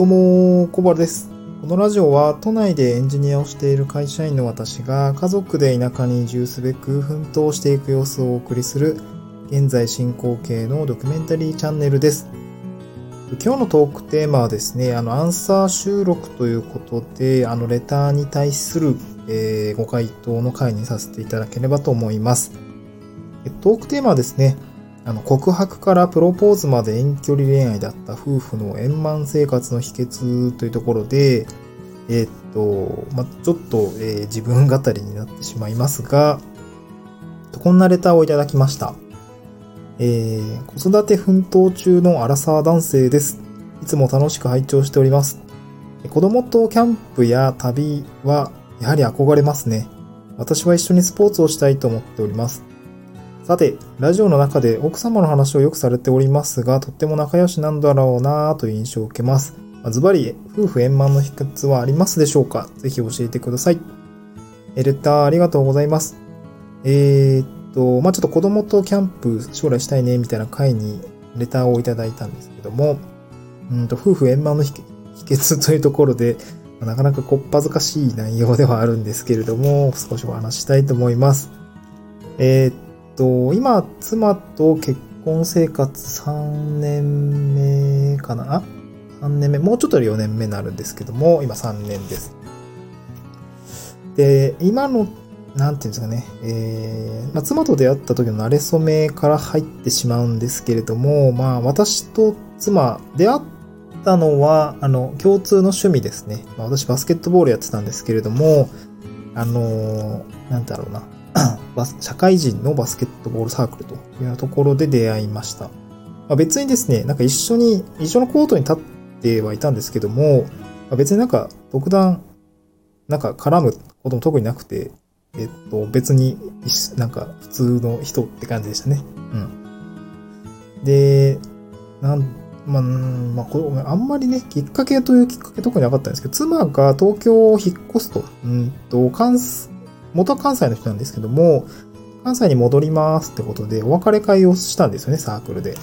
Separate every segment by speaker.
Speaker 1: どうも、小原です。このラジオは都内でエンジニアをしている会社員の私が家族で田舎に移住すべく奮闘していく様子をお送りする現在進行形のドキュメンタリーチャンネルです。今日のトークテーマはですね、あの、アンサー収録ということで、あの、レターに対する、えーご回答の回にさせていただければと思います。トークテーマはですね、あの、告白からプロポーズまで遠距離恋愛だった夫婦の円満生活の秘訣というところで、えーっと、まあ、ちょっと、えー自分語りになってしまいますが、こんなレターをいただきました。えー子育て奮闘中のアラサー男性です。いつも楽しく拝聴しております。子供とキャンプや旅はやはり憧れますね。私は一緒にスポーツをしたいと思っております。さて、ラジオの中で奥様の話をよくされておりますが、とっても仲良しなんだろうなぁという印象を受けます。ズバリ、夫婦円満の秘訣はありますでしょうか？ぜひ教えてください。えレターありがとうございます。えーっと、まあ、ちょっと子供とキャンプ将来したいね、みたいな回にレターをいただいたんですけども、うんと、夫婦円満の秘訣というところで、まあなかなかこっぱずかしい内容ではあるんですけれども、少しお話したいと思います。えーと、今、妻と結婚生活3年目かな ?3 年目、もうちょっとで4年目になるんですけども、今3年です。で、今の、なんていうんですかね、えーまあ、妻と出会った時の馴れ初めから入ってしまうんですけれども、まあ、私と妻、出会ったのは、あの、共通の趣味ですね。まあ、私バスケットボールやってたんですけれども、あのーなんだろうな、社会人のバスケットボールサークルというところで出会いました。まあ、別にですね、なんか一緒に、一緒のコートに立ってはいたんですけども、まあ、別になんか独断、なんか絡むことも特になくて、えっと、別に、なんか普通の人って感じでしたね。うん。で、なん、まあ、まあ、これ、あんまりね、きっかけというきっかけ特になかったんですけど、妻が東京を引っ越すと、うんと、関西、元は関西の人なんですけども、関西に戻りますってことで、お別れ会をしたんですよね、サークルで。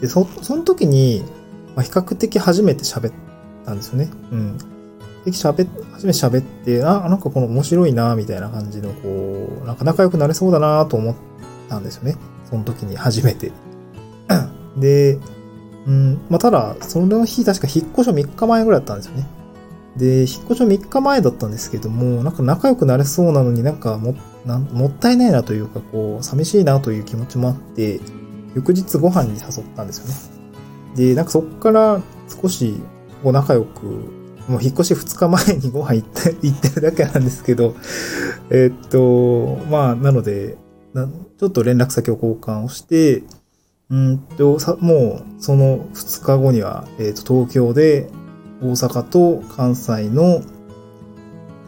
Speaker 1: で、そ、その時に、まあ、比較的初めて喋ったんですよね。うん。で、喋っ、初めて喋って、あ、なんかこの面白いな、みたいな感じの、こう、なんか仲良くなれそうだなと思ったんですよね。その時に初めて。で、うん、まあ、ただ、その日確か引っ越し3日前ぐらいだったんですよね。で、引っ越しは3日前だったんですけども、なんか仲良くなれそうなのになんかも、なんもったいないなというか、こう、寂しいなという気持ちもあって、翌日ご飯に誘ったんですよね。で、なんかそっから少し、こう仲良く、もう引っ越し2日前にご飯行って、行ってるだけなんですけど、えっと、まあ、なので、なちょっと連絡先を交換をして、うんと、さもう、その2日後には、えっと、東京で、大阪と関西の、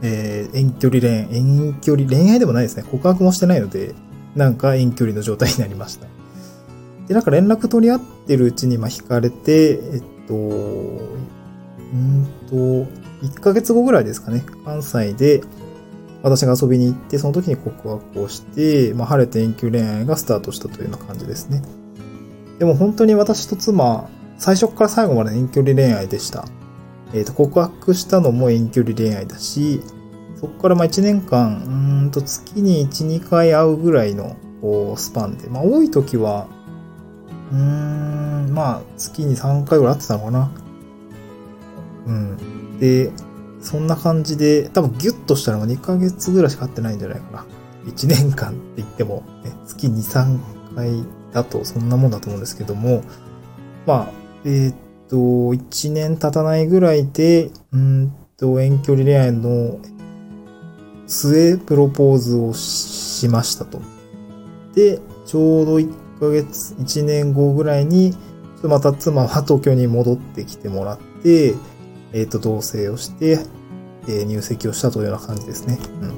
Speaker 1: えー遠距離恋、遠距離、恋愛でもないですね。告白もしてないので、なんか遠距離の状態になりました。で、なんか連絡取り合ってるうちに、まあ、惹かれて、えっと、うんと、1ヶ月後ぐらいですかね。関西で、私が遊びに行って、その時に告白をして、まあ、晴れて遠距離恋愛がスタートしたというような感じですね。でも本当に私と妻、最初から最後まで遠距離恋愛でした。えっ、と、告白したのも遠距離恋愛だし、そこからまあ1年間、うんと月に1、2回会うぐらいのこうスパンで、まあ多い時は、うーん、まあ月に3回ぐらい会ってたのかな。うん。で、そんな感じで、多分ギュッとしたのが2ヶ月ぐらいしか会ってないんじゃないかな。1年間って言っても、ね、月2、3回だとそんなもんだと思うんですけども、まあ、えーっと、1年経たないぐらいで、うんと、遠距離恋愛の末、プロポーズをしましたと。で、ちょうど1ヶ月、1年後ぐらいに、また妻は東京に戻ってきてもらって、えーっと、同棲をして、えー入籍をしたというような感じですね。うん。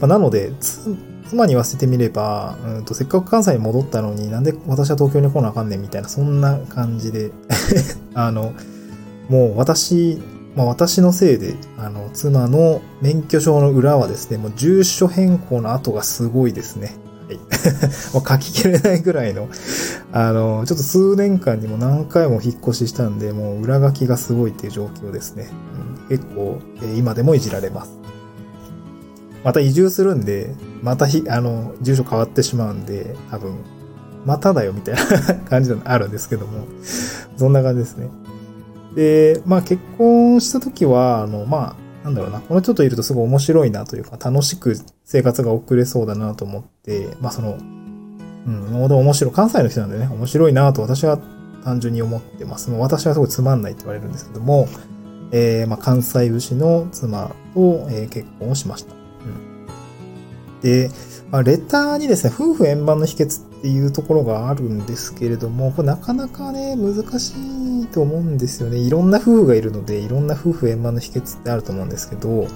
Speaker 1: まあ、なので、妻に言わせてみれば、うんと、せっかく関西に戻ったのになんで私は東京に来なあかんねんみたいな、そんな感じで、あの、もう私、まあ私のせいで、あの、妻の免許証の裏はですね、もう住所変更の跡がすごいですね。はい。もう書ききれないぐらいの、あの、ちょっと数年間にも何回も引っ越ししたんで、もう裏書きがすごいっていう状況ですね。うん、結構、え今でもいじられます。また移住するんで、またひ、あの、住所変わってしまうんで、多分、まただよみたいな 感じのあるんですけども、そんな感じですね。で、まあ結婚した時は、あの、まあ、なんだろうな、この人といるとすごい面白いなというか、楽しく生活が送れそうだなと思って、まあその、うん、もう面白い、関西の人なんでね、面白いなと私は単純に思ってます。もう私はすごいつまんないって言われるんですけども、えー、まあ関西牛の妻と、えー、結婚をしました。まあ、レターにですね、夫婦円満の秘訣っていうところがあるんですけれども、これなかなかね、難しいと思うんですよね。いろんな夫婦がいるので、いろんな夫婦円満の秘訣ってあると思うんですけど、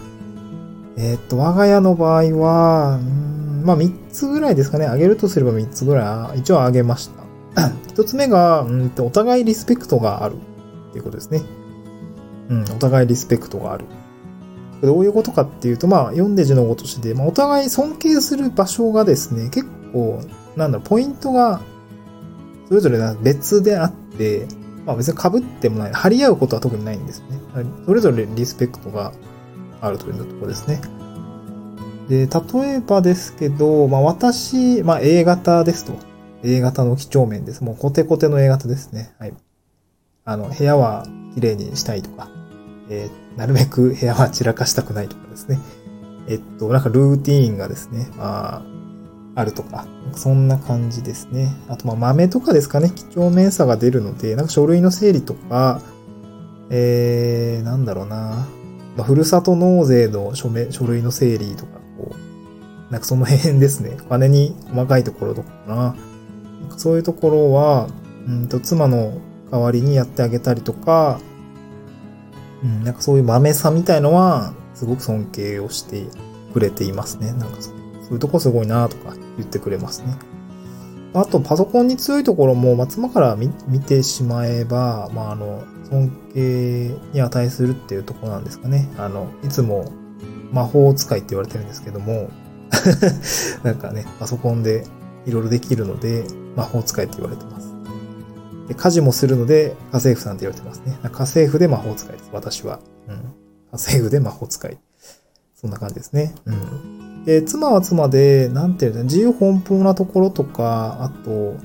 Speaker 1: えー、っと、我が家の場合は、んまあ3つぐらいですかね。あげるとすれば3つぐらい、一応あげました。1つ目が、うんと、お互いリスペクトがあるっていうことですね。うん、お互いリスペクトがある。どういうことかっていうと、まあ、読んで字のごとしで、まあ、お互い尊敬する場所がですね、結構、なんだろう、ポイントが、それぞれ別であって、まあ別に被ってもない、張り合うことは特にないんですね。それぞれリスペクトがあるというところですね。で、例えばですけど、まあ私、まあ A 型ですと。A 型の几帳面です。もうコテコテの A 型ですね。はい。あの、部屋は綺麗にしたいとか、えー、なるべく 部屋は散らかしたくないとかですね。えっと、なんかルーティーンがですね、まあ、あるとか、そんな感じですね。あと、まあ、豆とかですかね、几帳面さが出るので、なんか書類の整理とか、えー、なんだろうな、まあ、ふるさと納税の書面書類の整理とか、こう、なんかその辺ですね。お金に細かいところとかかな。なかそういうところは、うんと、妻の代わりにやってあげたりとか、うん、なんかそういう豆さみたいのは、すごく尊敬をしてくれていますね。なんかそういうとこすごいなとか言ってくれますね。あと、パソコンに強いところも、まあ、妻から見てしまえば、まあ、あの、尊敬に値するっていうとこなんですかね。あの、いつも魔法使いって言われてるんですけども、なんかね、パソコンでいろいろできるので、魔法使いって言われてます。で家事もするので、家政婦さんって言われてますね。家政婦で魔法使いです、私は。うん。家政婦で魔法使い。そんな感じですね。うん。で、妻は妻で、なんていうの、自由奔放なところとか、あと、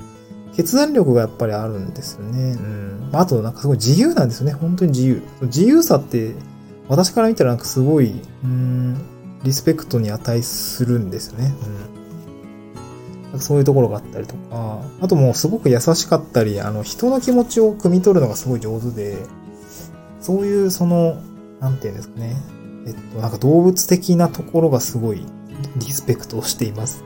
Speaker 1: 決断力がやっぱりあるんですよね。うん。あと、なんかすごい自由なんですよね。本当に自由。自由さって、私から見たらなんかすごい、うん、リスペクトに値するんですよね。うん。そういうところがあったりとか、あともうすごく優しかったり、あの、人の気持ちを汲み取るのがすごい上手で、そういうその、なんていうんですかね。えっと、なんか動物的なところがすごいリスペクトをしています。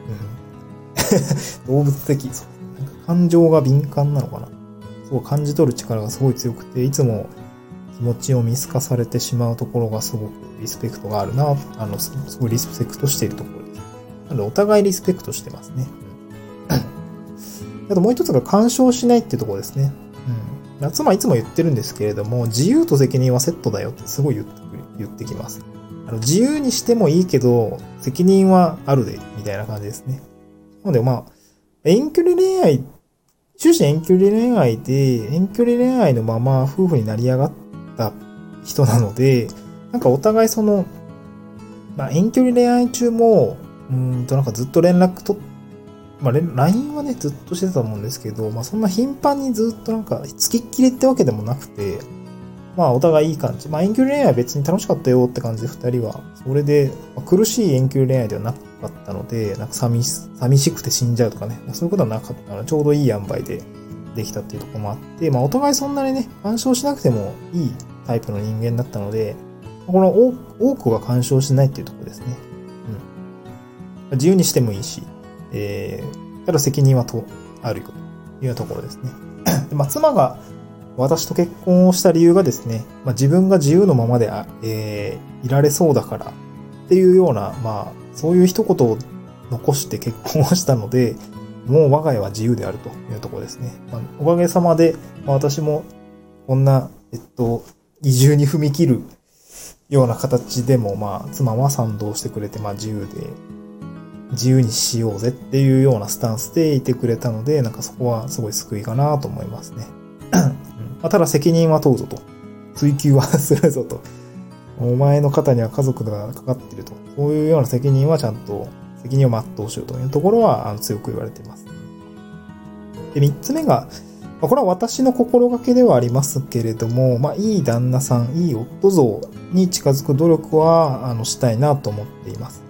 Speaker 1: うん、動物的。そう。なんか感情が敏感なのかな。そう感じ取る力がすごい強くて、いつも気持ちを見透かされてしまうところがすごくリスペクトがあるな、あの、すごいリスペクトしているところです。なので、お互いリスペクトしてますね。あともう一つが干渉しないっていうところですね。うん。妻はいつも言ってるんですけれども、自由と責任はセットだよってすごい言って言ってきます。あの自由にしてもいいけど、責任はあるで、みたいな感じですね。なのでまあ、遠距離恋愛、終始遠距離恋愛で、遠距離恋愛のまま夫婦になり上がった人なので、なんかお互いその、まあ遠距離恋愛中も、うんとなんかずっと連絡取って、まあ、LINE はね、ずっとしてたと思うんですけど、まあ、そんな頻繁にずっとなんか、付きっきりってわけでもなくて、まあ、お互いいい感じ。まあ、遠距離恋愛は別に楽しかったよって感じで、二人は。それで、まあ、苦しい遠距離恋愛ではなかったので、なんか寂し、寂しくて死んじゃうとかね、まあ、そういうことはなかったので、ちょうどいい塩梅でできたっていうところもあって、まあ、お互いそんなにね、干渉しなくてもいいタイプの人間だったので、この多くは干渉しないっていうところですね。うん。自由にしてもいいし、えー、ただ責任はと、あるよというところですね。でまあ、妻が私と結婚をした理由がですね、まあ、自分が自由のままで、えー、いられそうだからっていうような、まあ、そういう一言を残して結婚をしたので、もう我が家は自由であるというところですね。まあ、おかげさまで、まあ、私もこんな、えっと、移住に踏み切るような形でも、まあ、妻は賛同してくれて、まあ、自由で自由にしようぜっていうようなスタンスでいてくれたので、なんかそこはすごい救いかなと思いますね。まあ、ただ責任は問うぞと。追求はするぞと。お前の肩には家族がかかってると。そういうような責任はちゃんと責任を全うしようというところはあの強く言われています。で、三つ目が、これは私の心がけではありますけれども、まあ、いい旦那さん、いい夫像に近づく努力は、あの、したいなと思っています。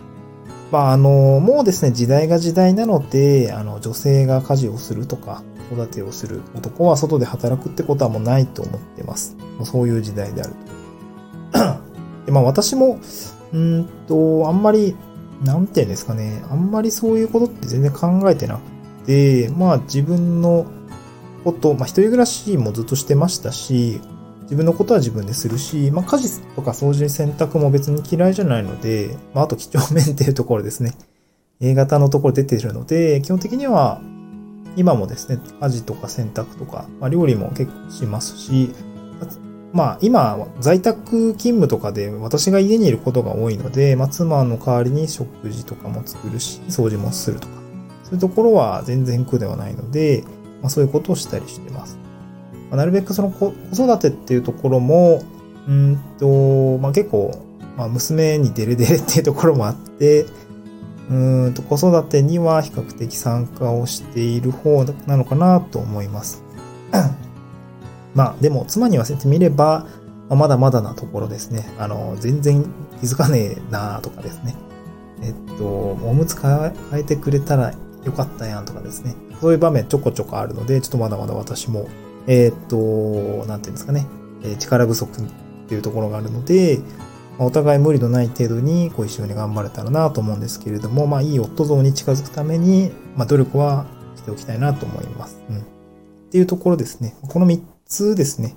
Speaker 1: まあ、あの、もうですね、時代が時代なので、あの、女性が家事をするとか、子育てをする男は外で働くってことはもうないと思ってます。もうそういう時代であると。でまあ、私も、うんと、あんまり、なんて言うんですかね、あんまりそういうことって全然考えてなくて、まあ、自分のこと、まあ、一人暮らしもずっとしてましたし、自分のことは自分でするし、まあ、家事とか掃除、洗濯も別に嫌いじゃないので、まあ、あと几帳面っていうところですね。A 型のところ出てるので、基本的には、今もですね、家事とか洗濯とか、まあ、料理も結構しますし、まあ、今、在宅勤務とかで私が家にいることが多いので、まあ、妻の代わりに食事とかも作るし、掃除もするとか、そういうところは全然苦ではないので、まあ、そういうことをしたりしてます。ま、なるべくその子育てっていうところも、うんと、まあ、結構、まあ、娘にデレデレっていうところもあって、うんと子育てには比較的参加をしている方なのかなと思います。まあでも妻に言わせてみれば、ま、まだまだなところですね。あの、全然気づかねえなとかですね。えっと、おむつ変えてくれたらよかったやんとかですね。そういう場面ちょこちょこあるので、ちょっとまだまだ私もえー、っと、なんていうんですかね、え力不足っていうところがあるので、お互い無理のない程度にこう一緒に頑張れたらなと思うんですけれども、まあいい夫像に近づくために、まあ努力はしておきたいなと思います。うん。っていうところですね。この3つですね。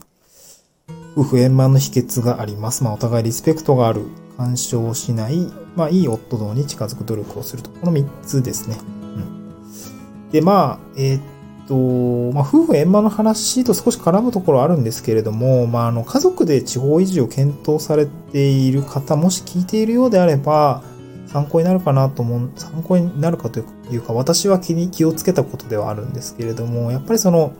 Speaker 1: 夫婦円満の秘訣があります。まあお互いリスペクトがある、干渉しない、まあいい夫像に近づく努力をすると。この3つですね。うん。で、まあ、えー、っと、まあ、夫婦円満の話と少し絡むところあるんですけれども、まあ、あの、家族で地方移住を検討されている方、もし聞いているようであれば、参考になるかなと思う、参考になるかというか、私は気に気をつけたことではあるんですけれども、やっぱりその、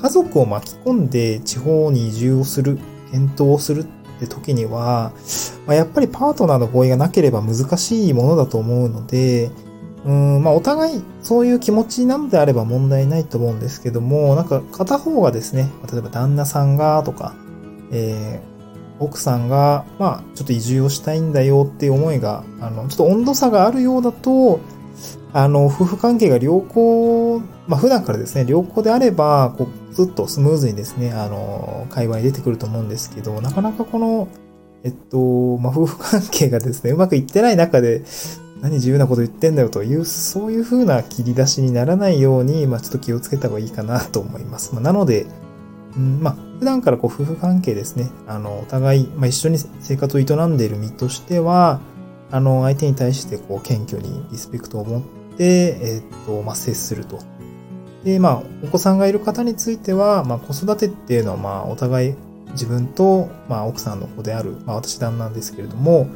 Speaker 1: 家族を巻き込んで地方に移住をする、検討をするって時には、まあ、やっぱりパートナーの合意がなければ難しいものだと思うので、うん、まあお互いそういう気持ちなのであれば問題ないと思うんですけども、なんか片方がですね、例えば旦那さんがとか、えー、奥さんが、まあちょっと移住をしたいんだよっていう思いが、あの、ちょっと温度差があるようだと、あの、夫婦関係が良好、まあ普段からですね、良好であれば、こう、ずっとスムーズにですね、あの、会話に出てくると思うんですけど、なかなかこの、えっと、まあ、夫婦関係がですね、うまくいってない中で、何自由なこと言ってんだよという、そういう風な切り出しにならないように、まあ、ちょっと気をつけた方がいいかなと思います。まあ、なので、うん、まあ、普段からこう夫婦関係ですね、あの、お互い、まあ、一緒に生活を営んでいる身としては、あの、相手に対してこう、謙虚にリスペクトを持って、えー、っと、まあ、接すると。で、まあ、お子さんがいる方については、まあ、子育てっていうのは、まあ、お互い自分と、まあ、奥さんの子である、まあ、私旦なんですけれども、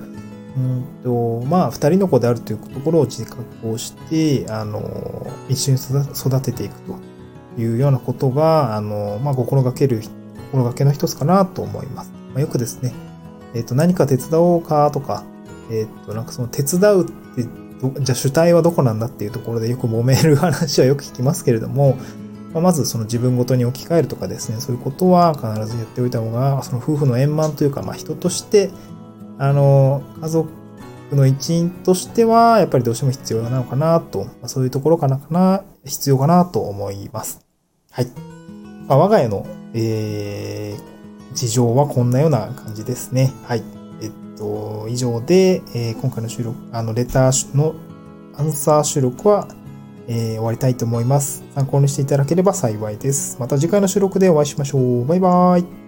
Speaker 1: うんと、まあ、二人の子であるというところを自覚をして、あの、一緒に育てていくというようなことが、あの、まあ、心がける、心がけの一つかなと思います。まあ、よくですね、えっ、ー、と、何か手伝おうかとか、えっ、ー、と、なんかその手伝うって、じゃあ主体はどこなんだっていうところでよく揉める話はよく聞きますけれども、まあ、まずその自分ごとに置き換えるとかですね、そういうことは必ずやっておいた方が、その夫婦の円満というか、まあ人として、あの、家族の一員としては、やっぱりどうしても必要なのかなと、そういうところかな、かな、必要かなと思います。はい。まあ、我が家の、えー、事情はこんなような感じですね。はい。えっと、以上で、えー、今回の収録、あの、レターのアンサー収録は、えー、終わりたいと思います。参考にしていただければ幸いです。また次回の収録でお会いしましょう。バイバーイ。